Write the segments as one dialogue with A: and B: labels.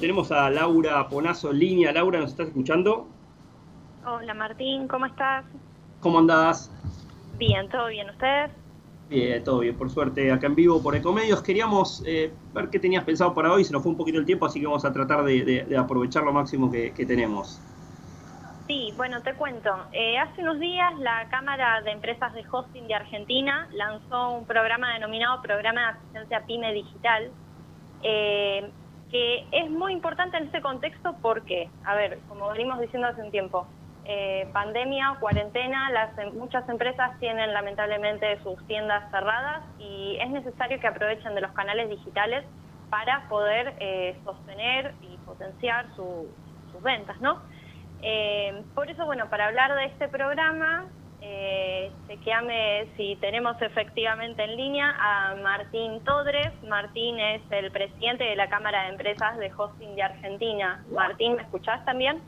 A: Tenemos a Laura Ponazo en línea. Laura, ¿nos estás escuchando?
B: Hola Martín, ¿cómo estás?
A: ¿Cómo andás?
B: Bien, ¿todo bien? ¿Ustedes?
A: Bien, todo bien, por suerte, acá en vivo por Ecomedios. Queríamos eh, ver qué tenías pensado para hoy, se nos fue un poquito el tiempo, así que vamos a tratar de, aprovechar lo máximo que, tenemos.
B: Sí, bueno, te cuento. Eh, hace unos días la Cámara de Empresas de Hosting de Argentina lanzó un programa denominado Programa de Asistencia PyME Digital, eh, que es muy importante en este contexto porque, a ver, como venimos diciendo hace un tiempo, eh, pandemia, cuarentena, las, em, muchas empresas tienen lamentablemente sus tiendas cerradas y es necesario que aprovechen de los canales digitales para poder eh, sostener y potenciar sus ventas, ¿no? Eh, por eso, bueno, para hablar de este programa, eh, chequeame si tenemos efectivamente en línea a Martín Todres. Martín es el presidente de la Cámara de Empresas de Hosting de Argentina. Martín, ¿me escuchás también?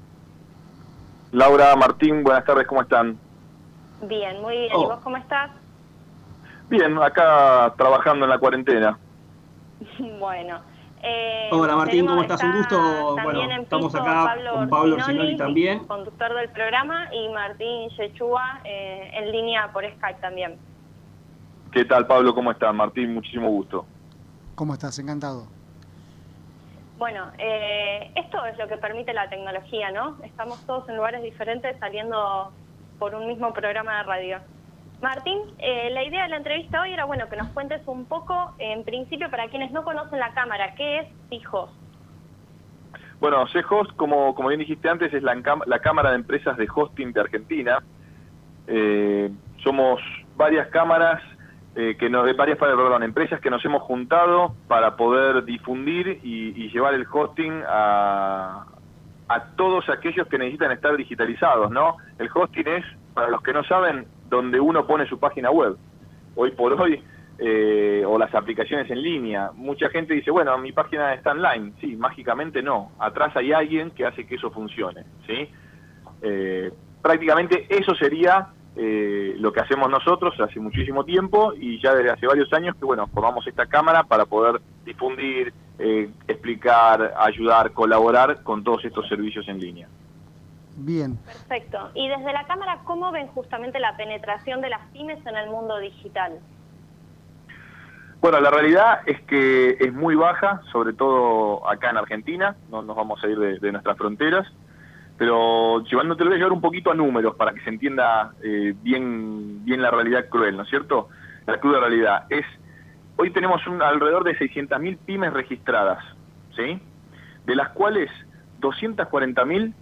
C: Laura, Martín, buenas tardes, ¿cómo están?
B: Bien, muy bien. ¿Y oh. vos cómo estás?
C: Bien, acá trabajando en la cuarentena.
B: bueno.
A: Eh, Hola Martín, ¿cómo estás? Un gusto. Bueno, estamos acá con Pablo Orsinoli también.
B: Conductor del programa, y Martín Yechúa eh, en línea por Skype también.
C: ¿Qué tal Pablo? ¿Cómo estás? Martín, muchísimo gusto.
D: ¿Cómo estás? Encantado.
B: Bueno, eh, esto es lo que permite la tecnología, ¿no? Estamos todos en lugares diferentes saliendo por un mismo programa de radio. Martín, eh, la idea de la entrevista hoy era, bueno, que nos cuentes un poco, en principio, para quienes no conocen la cámara, ¿qué es CIJOS?
C: Bueno, CIJOS, como, como bien dijiste antes, es la, la Cámara de Empresas de Hosting de Argentina. Eh, somos varias cámaras eh, que nos, varias perdón, empresas que nos hemos juntado para poder difundir y, llevar el hosting a, a, todos aquellos que necesitan estar digitalizados, ¿no? El hosting es, para los que no saben, donde uno pone su página web. Hoy por hoy, eh, o las aplicaciones en línea. Mucha gente dice, bueno, mi página está online. Sí, mágicamente no. Atrás hay alguien que hace que eso funcione, ¿sí? Eh, prácticamente eso sería eh, lo que hacemos nosotros hace muchísimo tiempo y ya desde hace varios años que bueno formamos esta cámara para poder difundir, eh, explicar, ayudar, colaborar con todos estos servicios en línea.
D: Bien.
B: Perfecto. Y desde la cámara, ¿cómo ven justamente la penetración de las pymes en el mundo digital?
C: Bueno, la realidad es que es muy baja, sobre todo acá en Argentina, no nos vamos a ir de nuestras fronteras pero llevando, te lo voy a llevar un poquito a números para que se entienda eh, bien, bien la realidad cruel, ¿no es cierto? La cruda realidad es, hoy tenemos un, alrededor de 600.000 pymes registradas, ¿sí? De las cuales 240.000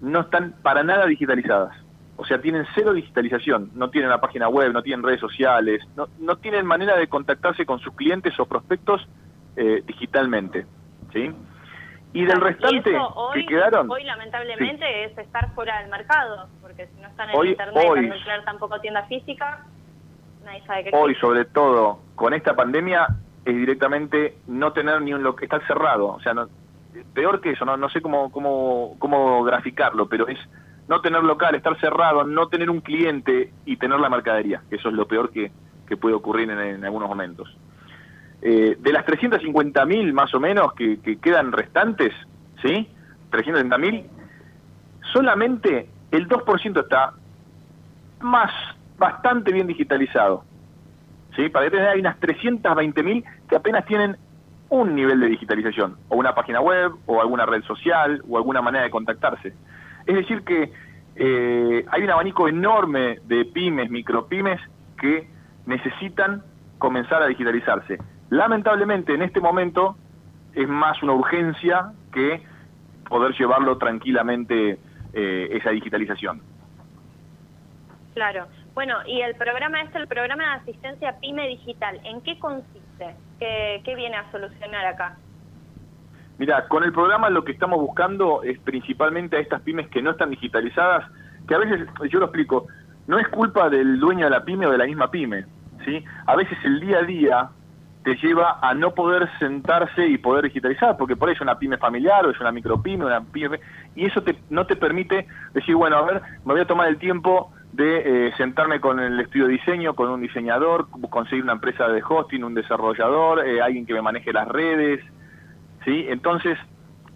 C: no están para nada digitalizadas. O sea, tienen cero digitalización, no tienen la página web, no tienen redes sociales, no, no tienen manera de contactarse con sus clientes o prospectos eh, digitalmente, ¿sí? Y del restante
B: hoy,
C: que quedaron.
B: Hoy, lamentablemente, es estar fuera del mercado, porque si no están en internet, hoy, no tampoco tienda física, nadie sabe qué.
C: Hoy, sobre todo, con esta pandemia, es directamente no tener ni un lo que estar cerrado. O sea, no, peor que eso, no, no sé cómo, cómo, cómo graficarlo, pero es no tener local, estar cerrado, no tener un cliente y tener la mercadería, que eso es lo peor que, que puede ocurrir en algunos momentos. Eh, de las 350.000 más o menos que, quedan restantes, ¿sí? 350.000, solamente el 2% está más, bastante bien digitalizado. ¿Sí? Para que hay unas 320.000 que apenas tienen un nivel de digitalización, o una página web, o alguna red social, o alguna manera de contactarse. Es decir que eh, hay un abanico enorme de pymes, micropymes, que necesitan comenzar a digitalizarse. Lamentablemente en este momento es más una urgencia que poder llevarlo tranquilamente eh, esa digitalización.
B: Claro. Bueno, y el programa es el programa de asistencia PyME Digital. ¿En qué consiste? ¿Qué, qué viene a solucionar acá?
C: Mira, con el programa lo que estamos buscando es principalmente a estas pymes que no están digitalizadas, que a veces, yo lo explico, no es culpa del dueño de la pyme o de la misma pyme, ¿sí? A veces el día a día te lleva a no poder sentarse y poder digitalizar, porque por ahí es una pyme familiar o es una micropyme, una pyme, y eso te, no te permite decir, bueno, a ver, me voy a tomar el tiempo de eh, sentarme con el estudio de diseño, con un diseñador, conseguir una empresa de hosting, un desarrollador, eh, alguien que me maneje las redes, ¿sí? Entonces,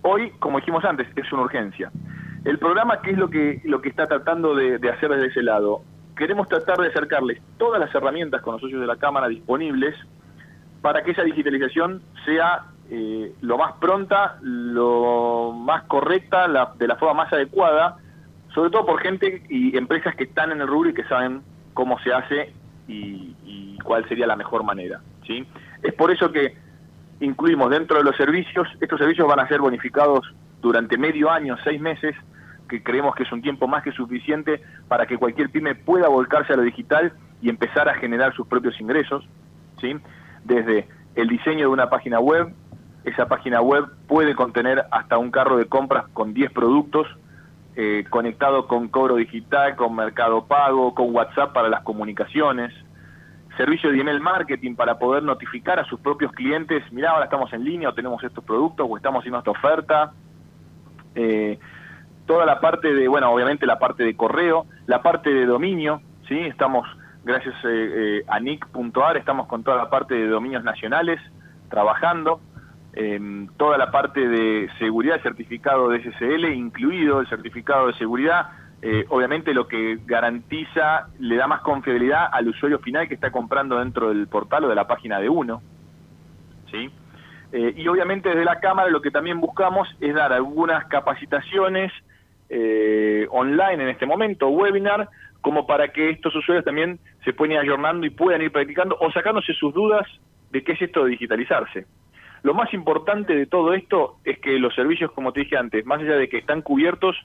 C: hoy, como dijimos antes, es una urgencia. El programa, ¿qué es lo que, lo que está tratando de, hacer desde ese lado? Queremos tratar de acercarles todas las herramientas con los socios de la Cámara disponibles para que esa digitalización sea eh, lo más pronta, lo más correcta, de la forma más adecuada, sobre todo por gente y empresas que están en el rubro y que saben cómo se hace y, cuál sería la mejor manera. ¿sí? Es por eso que incluimos dentro de los servicios, estos servicios van a ser bonificados durante medio año, seis meses, que creemos que es un tiempo más que suficiente para que cualquier pyme pueda volcarse a lo digital y empezar a generar sus propios ingresos, ¿sí? Desde el diseño de una página web, esa página web puede contener hasta un carro de compras con 10 productos, eh, conectado con cobro digital, con mercado pago, con WhatsApp para las comunicaciones, servicio de email marketing para poder notificar a sus propios clientes, mira, ahora estamos en línea o tenemos estos productos o estamos haciendo esta oferta. Eh, toda la parte de, bueno, obviamente la parte de correo, la parte de dominio, ¿sí? Estamos, gracias eh, eh, a nick.ar, estamos con toda la parte de dominios nacionales trabajando, eh, toda la parte de seguridad, certificado de SSL, incluido el certificado de seguridad, eh, obviamente lo que garantiza, le da más confiabilidad al usuario final que está comprando dentro del portal o de la página de uno. ¿sí? Eh, y obviamente desde la Cámara lo que también buscamos es dar algunas capacitaciones eh, online en este momento, webinar, como para que estos usuarios también se puedan ir ayornando y puedan ir practicando o sacándose sus dudas de qué es esto de digitalizarse. Lo más importante de todo esto es que los servicios, como te dije antes, más allá de que están cubiertos,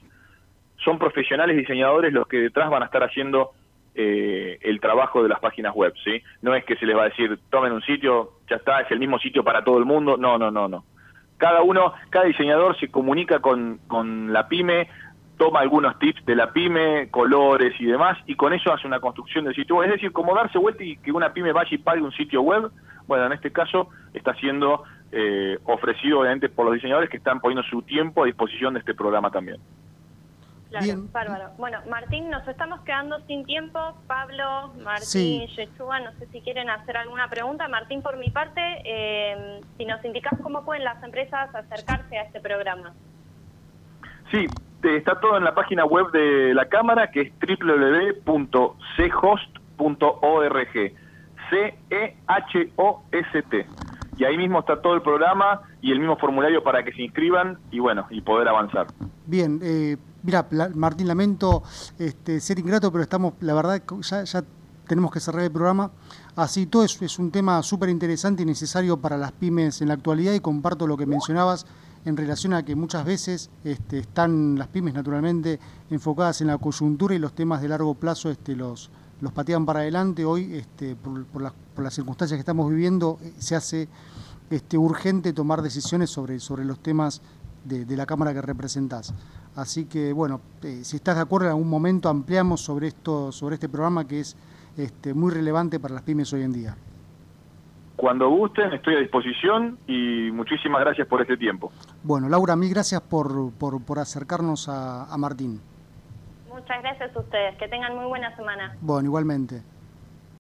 C: son profesionales diseñadores los que detrás van a estar haciendo eh, el trabajo de las páginas web, ¿sí? No es que se les va a decir, tomen un sitio, ya está, es el mismo sitio para todo el mundo, no, no, no, no. Cada uno, cada diseñador se comunica con, con la pyme, toma algunos tips de la pyme, colores y demás, y con eso hace una construcción del sitio web. Es decir, como darse vuelta y que una pyme vaya y pague un sitio web, bueno, en este caso está siendo eh, ofrecido obviamente por los diseñadores que están poniendo su tiempo a disposición de este programa también.
B: Claro, bárbaro. Bueno, Martín, nos estamos quedando sin tiempo. Pablo, Martín, Yechua, no sé si quieren hacer alguna pregunta. Martín, por mi parte, eh, si nos indicas cómo pueden las empresas acercarse a este programa.
C: Sí, está todo en la página web de la Cámara, que es www.chost.org. C-E-H-O-S-T. Y ahí mismo está todo el programa y el mismo formulario para que se inscriban y bueno, y poder avanzar.
D: Bien, eh, Mira, Martín, lamento este, ser ingrato, pero estamos, la verdad, ya, ya tenemos que cerrar el programa. Así todo es, es un tema súper interesante y necesario para las pymes en la actualidad y comparto lo que mencionabas en relación a que muchas veces este, están las pymes naturalmente enfocadas en la coyuntura y los temas de largo plazo este, los, los patean para adelante. Hoy, este, por, por, las, por las circunstancias que estamos viviendo, eh, se hace este, urgente tomar decisiones sobre, sobre los temas de, de la Cámara que representás. Así que, bueno, eh, si estás de acuerdo, en algún momento ampliamos sobre, esto, sobre este programa que es este, muy relevante para las pymes hoy en día.
C: Cuando gusten, estoy a disposición y muchísimas gracias por este tiempo.
D: Bueno, Laura, mil gracias por, por, por acercarnos a, a Martín.
B: Muchas gracias a ustedes. Que tengan muy buena semana.
D: Bueno, igualmente.